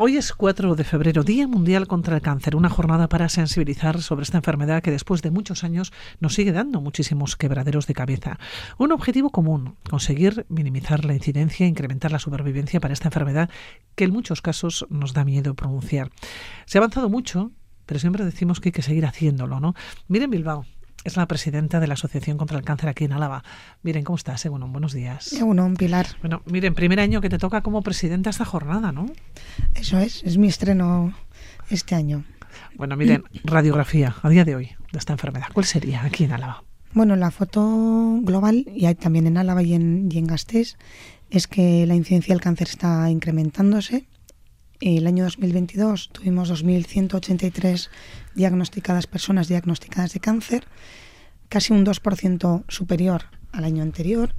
Hoy es 4 de febrero, Día Mundial contra el Cáncer, una jornada para sensibilizar sobre esta enfermedad que después de muchos años nos sigue dando muchísimos quebraderos de cabeza. Un objetivo común, conseguir minimizar la incidencia e incrementar la supervivencia para esta enfermedad que en muchos casos nos da miedo pronunciar. Se ha avanzado mucho, pero siempre decimos que hay que seguir haciéndolo, ¿no? Miren Bilbao, es la presidenta de la Asociación contra el Cáncer aquí en Álava. Miren, ¿cómo estás? Bueno, buenos días. Bueno, Pilar. Bueno, miren, primer año que te toca como presidenta esta jornada, ¿no? Eso es, es mi estreno este año. Bueno, miren, radiografía a día de hoy de esta enfermedad, ¿cuál sería aquí en Álava? Bueno, la foto global, y hay también en Álava y en, y en Gasteiz, es que la incidencia del cáncer está incrementándose. El año 2022 tuvimos 2.183 diagnosticadas personas diagnosticadas de cáncer, casi un 2% superior al año anterior.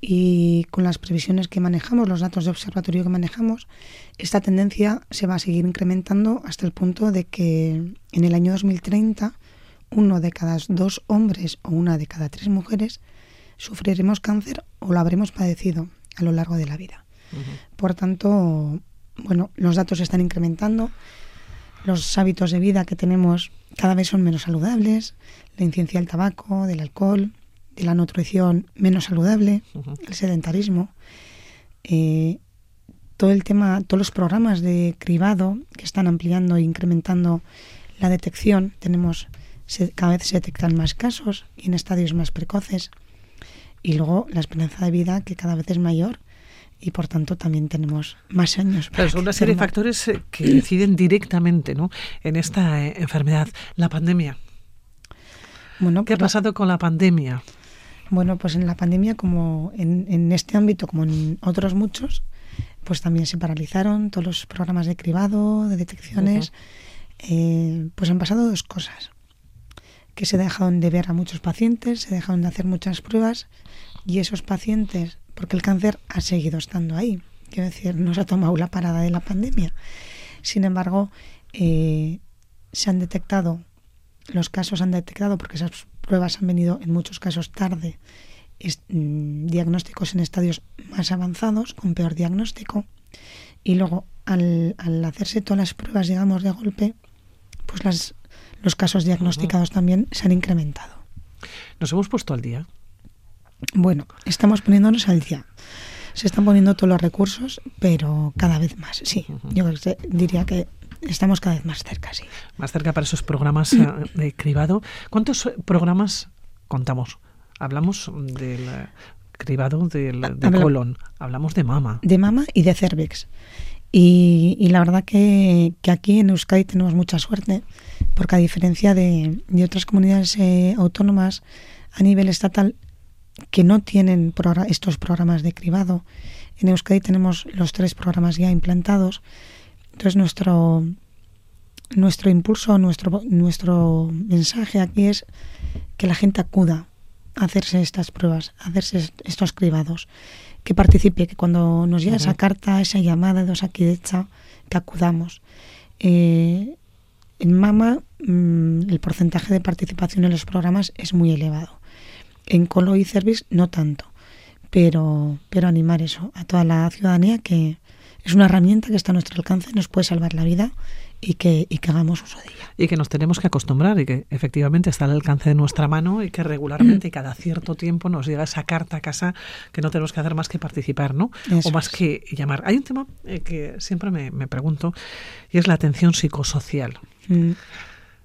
Y con las previsiones que manejamos, los datos de observatorio que manejamos, esta tendencia se va a seguir incrementando hasta el punto de que en el año 2030 uno de cada dos hombres o una de cada tres mujeres sufriremos cáncer o lo habremos padecido a lo largo de la vida. Por tanto, bueno, los datos están incrementando, los hábitos de vida que tenemos cada vez son menos saludables, la incidencia del tabaco, del alcohol, de la nutrición menos saludable, el sedentarismo, eh, todo el tema, todos los programas de cribado que están ampliando e incrementando la detección, tenemos cada vez se detectan más casos y en estadios más precoces, y luego la esperanza de vida que cada vez es mayor y por tanto también tenemos más años. Pero son una serie de factores eh, que inciden directamente ¿no? en esta eh, enfermedad. La pandemia. Bueno, ¿Qué ha pasado con la pandemia? Bueno, pues en la pandemia, como en, en, este ámbito, como en otros muchos, pues también se paralizaron todos los programas de cribado, de detecciones. eh, pues han pasado dos cosas. Que se dejaron de ver a muchos pacientes, se dejaron de hacer muchas pruebas y esos pacientes porque el cáncer ha seguido estando ahí. Quiero decir, no se ha tomado la parada de la pandemia. Sin embargo, eh, se han detectado, los casos han detectado, porque esas pruebas han venido en muchos casos tarde, es, mm, diagnósticos en estadios más avanzados, con peor diagnóstico. Y luego, al, al, hacerse todas las pruebas, digamos, de golpe, pues las, los casos diagnosticados uh -huh. también se han incrementado. Nos hemos puesto al día bueno, estamos poniéndonos al día. Se están poniendo todos los recursos, pero cada vez más, sí. Uh -huh. Yo diría que estamos cada vez más cerca, sí. Más cerca para esos programas uh, de cribado. ¿Cuántos programas contamos? Hablamos del cribado del, de Habla, colon, hablamos de mama. De mama y de cervix. Y, y la verdad que, que, aquí en Euskadi tenemos mucha suerte, porque a diferencia de, de otras comunidades eh, autónomas a nivel estatal, que no tienen progr estos programas de cribado. En Euskadi tenemos los tres programas ya implantados. Entonces nuestro nuestro impulso, nuestro nuestro mensaje aquí es que la gente acuda a hacerse estas pruebas, a hacerse estos cribados, que participe, que cuando nos llega uh -huh. esa carta, esa llamada de que acudamos. Eh, en Mama mmm, el porcentaje de participación en los programas es muy elevado en Colo y Cervis no tanto, pero, pero animar eso a toda la ciudadanía que es una herramienta que está a nuestro alcance, nos puede salvar la vida y que, y que hagamos uso de ella. Y que nos tenemos que acostumbrar y que efectivamente está al alcance de nuestra mano y que regularmente y cada cierto tiempo nos llega esa carta a casa que no tenemos que hacer más que participar, ¿no? Eso o más es. que llamar. Hay un tema eh, que siempre me, me, pregunto y es la atención psicosocial. Mm.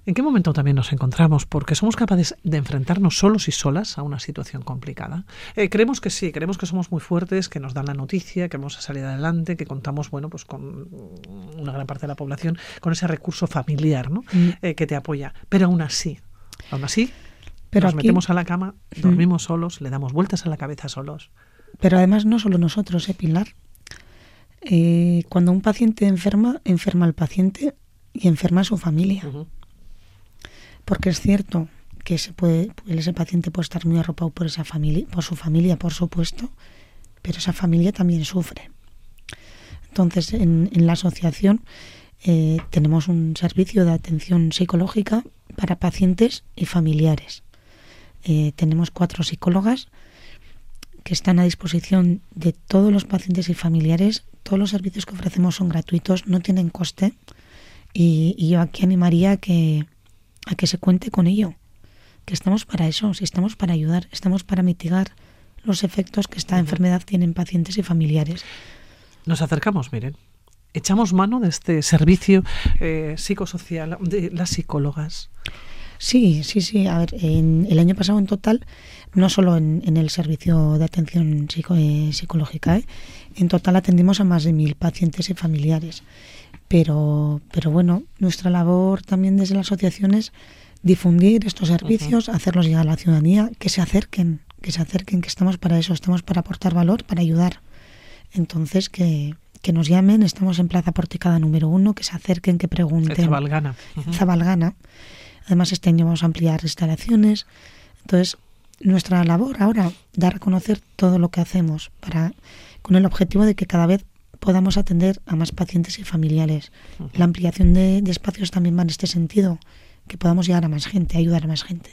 ¿En qué momento también nos encontramos? Porque somos capaces de enfrentarnos solos y solas a una situación complicada. Eh, creemos que sí, creemos que somos muy fuertes, que nos dan la noticia, que vamos a salir adelante, que contamos, bueno, pues con una gran parte de la población, con ese recurso familiar, ¿no? Mm. Eh, que te apoya. Pero aún así, aún así, Pero nos aquí... metemos a la cama, dormimos mm. solos, le damos vueltas a la cabeza solos. Pero además no solo nosotros, ¿eh, Pilar? Eh, cuando un paciente enferma, enferma al paciente y enferma a su familia. Uh -huh porque es cierto que se puede, ese paciente puede estar muy arropado por esa familia, por su familia, por supuesto, pero esa familia también sufre. Entonces, en, en la asociación eh, tenemos un servicio de atención psicológica para pacientes y familiares. Eh, tenemos cuatro psicólogas que están a disposición de todos los pacientes y familiares. Todos los servicios que ofrecemos son gratuitos, no tienen coste. Y, yo aquí animaría que, a que se cuente con ello, que estamos para eso, si estamos para ayudar, estamos para mitigar los efectos que esta enfermedad tiene en pacientes y familiares. Nos acercamos, miren. Echamos mano de este servicio eh, psicosocial de las psicólogas. Sí, sí, sí. A ver, en, el año pasado en total, no solo en, el servicio de atención eh, psicológica, ¿eh? en total atendimos a más de mil pacientes y familiares. Pero, pero bueno, nuestra labor también desde la asociación es difundir estos servicios, hacerlos llegar a la ciudadanía, que se acerquen, que se acerquen, que estamos para eso, estamos para aportar valor, para ayudar. Entonces, que, que nos llamen, estamos en Plaza Porticada número uno, que se acerquen, que pregunten. En Zabalgana. Zabalgana. Además, este año vamos a ampliar instalaciones. Entonces, nuestra labor ahora, dar a conocer todo lo que hacemos, para con el objetivo de que cada vez podamos atender a más pacientes y familiares. La ampliación de, de espacios también va en este sentido que podamos llegar a más gente, ayudar a más gente.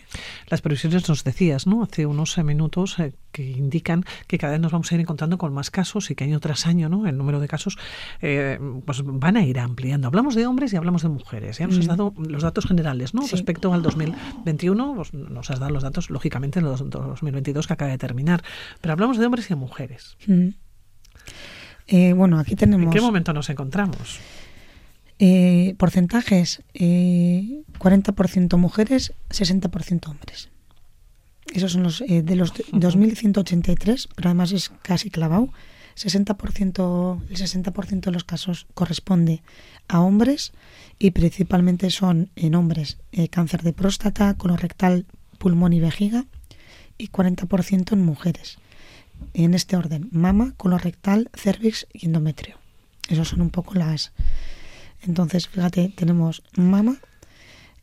Las previsiones nos decías, ¿no? Hace unos minutos eh, que indican que cada vez nos vamos a ir encontrando con más casos y que año tras año, ¿no? El número de casos eh, pues van a ir ampliando. Hablamos de hombres y hablamos de mujeres. Ya nos has mm. dado los datos generales, ¿no? Respecto al 2021, pues nos has dado los datos, lógicamente, en los 2022 que acaba de terminar. Pero hablamos de hombres y de mujeres. Mm. Eh, bueno, aquí tenemos. ¿En qué momento nos encontramos? Eh, porcentajes, eh, 40% mujeres, 60% hombres. Esos son los eh, de los 2.183, pero además es casi clavado. 60%, el 60% de los casos corresponde a hombres y principalmente son en hombres eh, cáncer de próstata, colorectal, pulmón y vejiga y 40% en mujeres. En este orden, mama, colorectal, cervix y endometrio. Esas son un poco las, entonces, fíjate, tenemos mama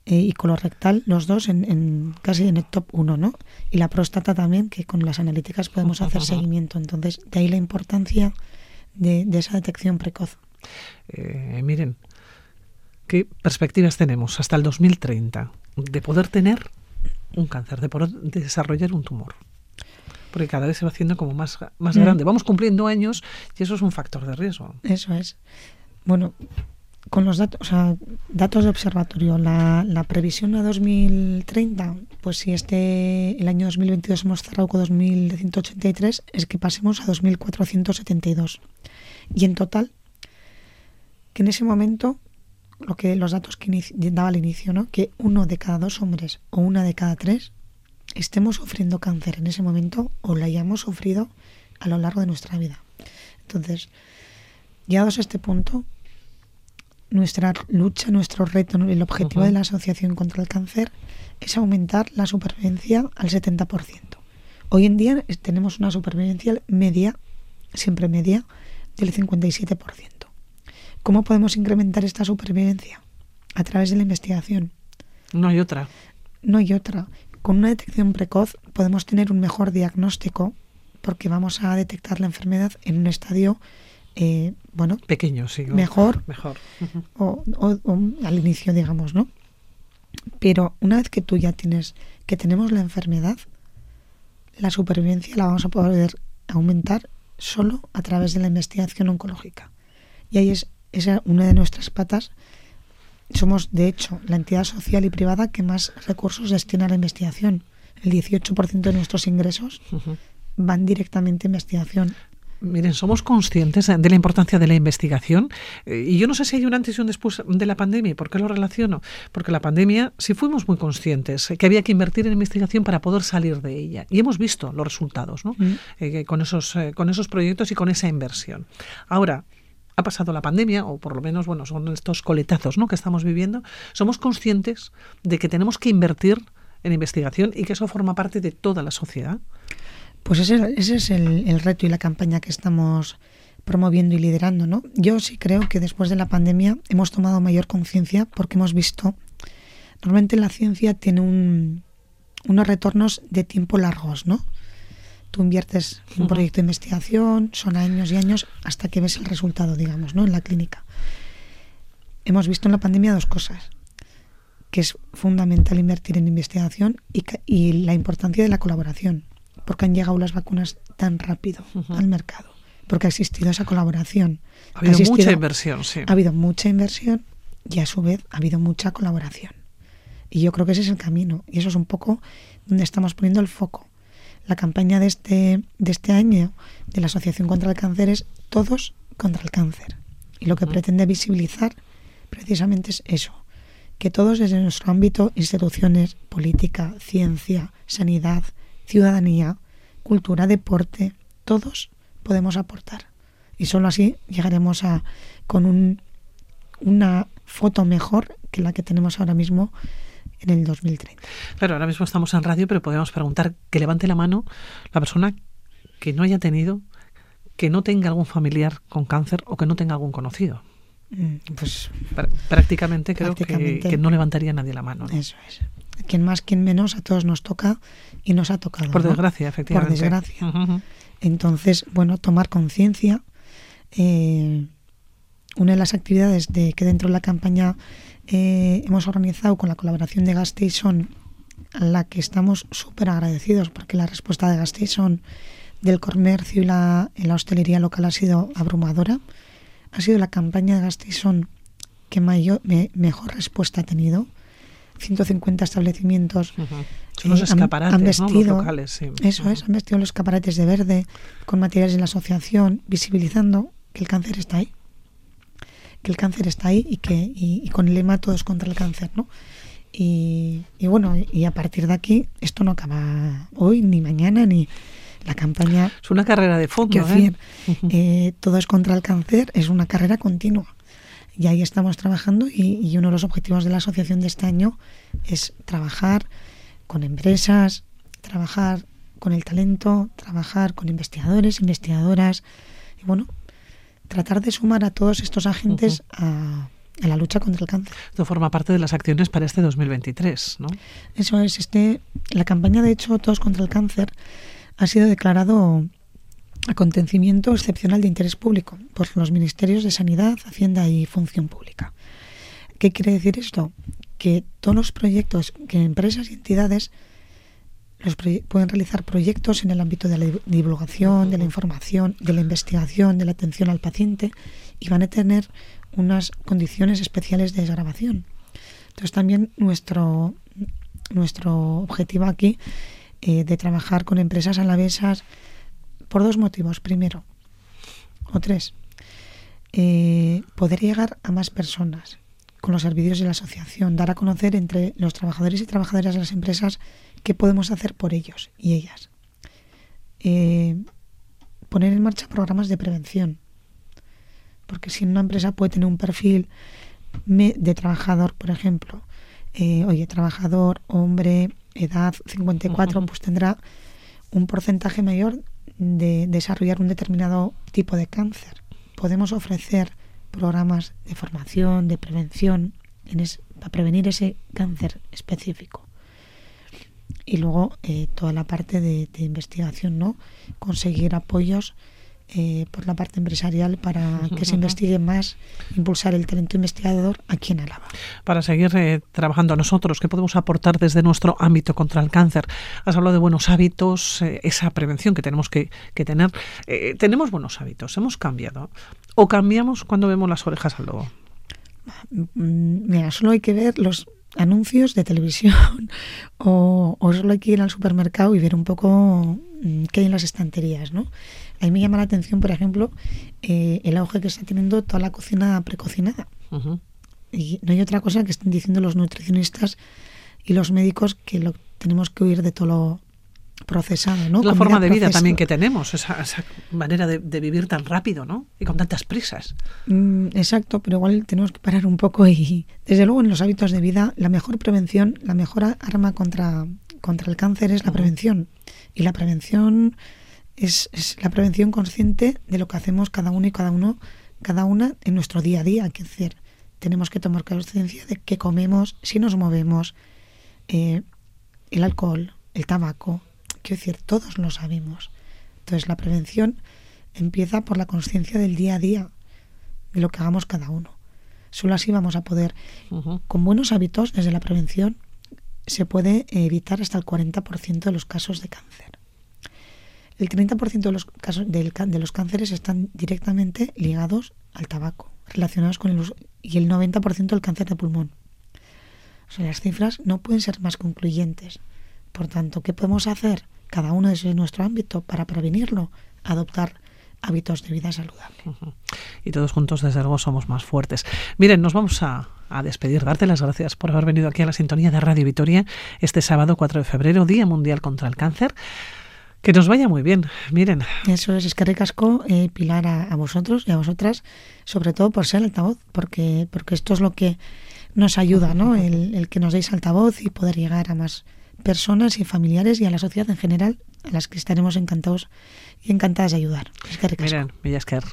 eh, y colorectal, los dos en, casi en el top 1, ¿no? Y la próstata también, que con las analíticas podemos hacer seguimiento. Entonces, de ahí la importancia de, esa detección precoz. Eh, miren, ¿qué perspectivas tenemos hasta el 2030 de poder tener un cáncer, de poder desarrollar un tumor? Porque cada vez se va haciendo como más, más mm. grande. Vamos cumpliendo años y eso es un factor de riesgo. Eso es. Bueno, con los datos, o sea, datos de observatorio, la, la, previsión a 2030, pues si este el año 2022 hemos cerrado con 2.183, es que pasemos a 2.472. Y en total, que en ese momento, lo que los datos que daba al inicio, ¿no? que uno de cada dos hombres o una de cada tres estemos sufriendo cáncer en ese momento o lo hayamos sufrido a lo largo de nuestra vida. Entonces, llegados a este punto, nuestra lucha, nuestro reto, el objetivo de la Asociación contra el Cáncer es aumentar la supervivencia al 70%. Hoy en día tenemos una supervivencia media, siempre media, del 57%. ¿Cómo podemos incrementar esta supervivencia? A través de la investigación. No hay otra. No hay otra. Con una detección precoz podemos tener un mejor diagnóstico porque vamos a detectar la enfermedad en un estadio eh, bueno, pequeño, sí, mejor, mejor. o, al inicio, digamos, ¿no? Pero una vez que tú ya tienes, que tenemos la enfermedad, la supervivencia la vamos a poder aumentar solo a través de la investigación oncológica. Y ahí es esa una de nuestras patas. Somos, de hecho, la entidad social y privada que más recursos destina a la investigación. El 18% de nuestros ingresos van directamente a investigación. Miren, somos conscientes de la importancia de la investigación eh, y yo no sé si hay un antes y un después de la pandemia. ¿Por qué lo relaciono? Porque la pandemia sí fuimos muy conscientes que había que invertir en investigación para poder salir de ella y hemos visto los resultados ¿no? Mm. Eh, con, esos, eh, con esos proyectos y con esa inversión. Ahora, ha pasado la pandemia, o por lo menos, bueno, son estos coletazos ¿no? que estamos viviendo, somos conscientes de que tenemos que invertir en investigación y que eso forma parte de toda la sociedad. Pues ese, es el, reto y la campaña que estamos promoviendo y liderando, ¿no? Yo sí creo que después de la pandemia hemos tomado mayor conciencia porque hemos visto, normalmente la ciencia tiene unos retornos de tiempo largos, ¿no? Tú inviertes en un proyecto de investigación, son años y años hasta que ves el resultado, digamos, ¿no? En la clínica. Hemos visto en la pandemia dos cosas, que es fundamental invertir en investigación y, y la importancia de la colaboración porque han llegado las vacunas tan rápido al mercado, porque ha existido esa colaboración. Ha habido mucha inversión, sí. Ha habido mucha inversión y a su vez ha habido mucha colaboración. Y yo creo que ese es el camino y eso es un poco donde estamos poniendo el foco. La campaña de este, de este año de la Asociación contra el Cáncer es Todos contra el Cáncer. Y lo que pretende visibilizar precisamente es eso, que todos desde nuestro ámbito, instituciones, política, ciencia, sanidad, ciudadanía, cultura, deporte, todos podemos aportar. Y solo así llegaremos a con un, una foto mejor que la que tenemos ahora mismo en el 2030. Claro, ahora mismo estamos en radio, pero podemos preguntar que levante la mano la persona que no haya tenido, que no tenga algún familiar con cáncer o que no tenga algún conocido. Mm, pues prácticamente creo que, no levantaría nadie la mano. Eso es. Quien más, quien menos, a todos nos toca y nos ha tocado. Por desgracia, efectivamente. Por desgracia. Entonces, bueno, tomar conciencia. Eh, una de las actividades de que dentro de la campaña eh, hemos organizado con la colaboración de Gasteizon, a la que estamos súper agradecidos porque la respuesta de Gasteizon del comercio y la, en la hostelería local ha sido abrumadora ha sido la campaña de Gastison que mayor, mejor respuesta ha tenido. 150 establecimientos Son los escaparates, han, vestido, locales, eso es, han vestido los escaparates de verde con materiales de la asociación, visibilizando que el cáncer está ahí, que el cáncer está ahí y que y, con el lema todos contra el cáncer, ¿no? Y, y bueno, y a partir de aquí esto no acaba hoy ni mañana ni la campaña... Es una carrera de fondo. ¿eh? ¿eh? todo es contra el cáncer, es una carrera continua. Y ahí estamos trabajando y, uno de los objetivos de la asociación de este año es trabajar con empresas, trabajar con el talento, trabajar con investigadores, investigadoras y bueno, tratar de sumar a todos estos agentes a, a, la lucha contra el cáncer. Esto forma parte de las acciones para este 2023, ¿no? Eso es, este, la campaña de hecho Todos contra el cáncer ha sido declarado acontecimiento excepcional de interés público por los ministerios de Sanidad, Hacienda y Función Pública. ¿Qué quiere decir esto? Que todos los proyectos que empresas y entidades pueden realizar proyectos en el ámbito de la divulgación, de la información, de la investigación, de la atención al paciente y van a tener unas condiciones especiales de desgrabación. Entonces también nuestro, nuestro objetivo aquí eh, de trabajar con empresas alavesas por dos motivos. Primero, o tres, eh, poder llegar a más personas con los servicios de la asociación, dar a conocer entre los trabajadores y trabajadoras de las empresas qué podemos hacer por ellos y ellas. Eh, poner en marcha programas de prevención. Porque si una empresa puede tener un perfil de trabajador, por ejemplo, oye, trabajador, hombre, edad 54, pues tendrá un porcentaje mayor de desarrollar un determinado tipo de cáncer. Podemos ofrecer programas de formación, de prevención, para prevenir ese cáncer específico. Y luego eh, toda la parte de, de, investigación, ¿no? Conseguir apoyos eh, por la parte empresarial para que se investigue más, impulsar el talento investigador aquí en Álava. Para seguir eh, trabajando nosotros, ¿qué podemos aportar desde nuestro ámbito contra el cáncer? Has hablado de buenos hábitos, eh, esa prevención que tenemos que, tener. tenemos buenos hábitos, hemos cambiado. ¿O cambiamos cuando vemos las orejas al lobo? Mm, mira, solo hay que ver los anuncios de televisión o, o, solo hay que ir al supermercado y ver un poco mm, qué hay en las estanterías, ¿no? A mí me llama la atención, por ejemplo, eh, el auge que está teniendo toda la cocina precocinada. Y no hay otra cosa que estén diciendo los nutricionistas y los médicos que lo tenemos que huir de todo lo procesado, ¿no? la forma de vida también que tenemos, esa, manera de, vivir tan rápido, ¿no? Y con tantas prisas. Mm, exacto, pero igual tenemos que parar un poco y, desde luego, en los hábitos de vida, la mejor prevención, la mejor arma contra, contra el cáncer es la prevención. Y la prevención es, la prevención consciente de lo que hacemos cada uno y cada uno, cada una en nuestro día a día. Es decir, tenemos que tomar conciencia de qué comemos, si nos movemos, eh, el alcohol, el tabaco. Quiero decir, todos lo sabemos. Entonces, la prevención empieza por la conciencia del día a día, de lo que hagamos cada uno. Solo así vamos a poder, con buenos hábitos desde la prevención, se puede evitar hasta el 40% de los casos de cáncer. el 30% de los casos de los cánceres están directamente ligados al tabaco, relacionados con el uso, y el 90% del cáncer de pulmón. O sea, las cifras no pueden ser más concluyentes. Por tanto, ¿qué podemos hacer cada uno desde nuestro ámbito para prevenirlo? Adoptar hábitos de vida saludable. Y todos juntos, desde luego, somos más fuertes. Miren, nos vamos a, a, despedir. Darte las gracias por haber venido aquí a la sintonía de Radio Vitoria este sábado 4 de febrero, Día Mundial contra el Cáncer. Que nos vaya muy bien, miren. Eso es, es que recasco, eh, Pilar, a, a, vosotros y a vosotras, sobre todo por ser altavoz, porque, porque esto es lo que nos ayuda, ¿no? El, el que nos deis altavoz y poder llegar a más personas y familiares y a la sociedad en general, a las que estaremos encantados y encantadas de ayudar. Es que Miren, Villasquer.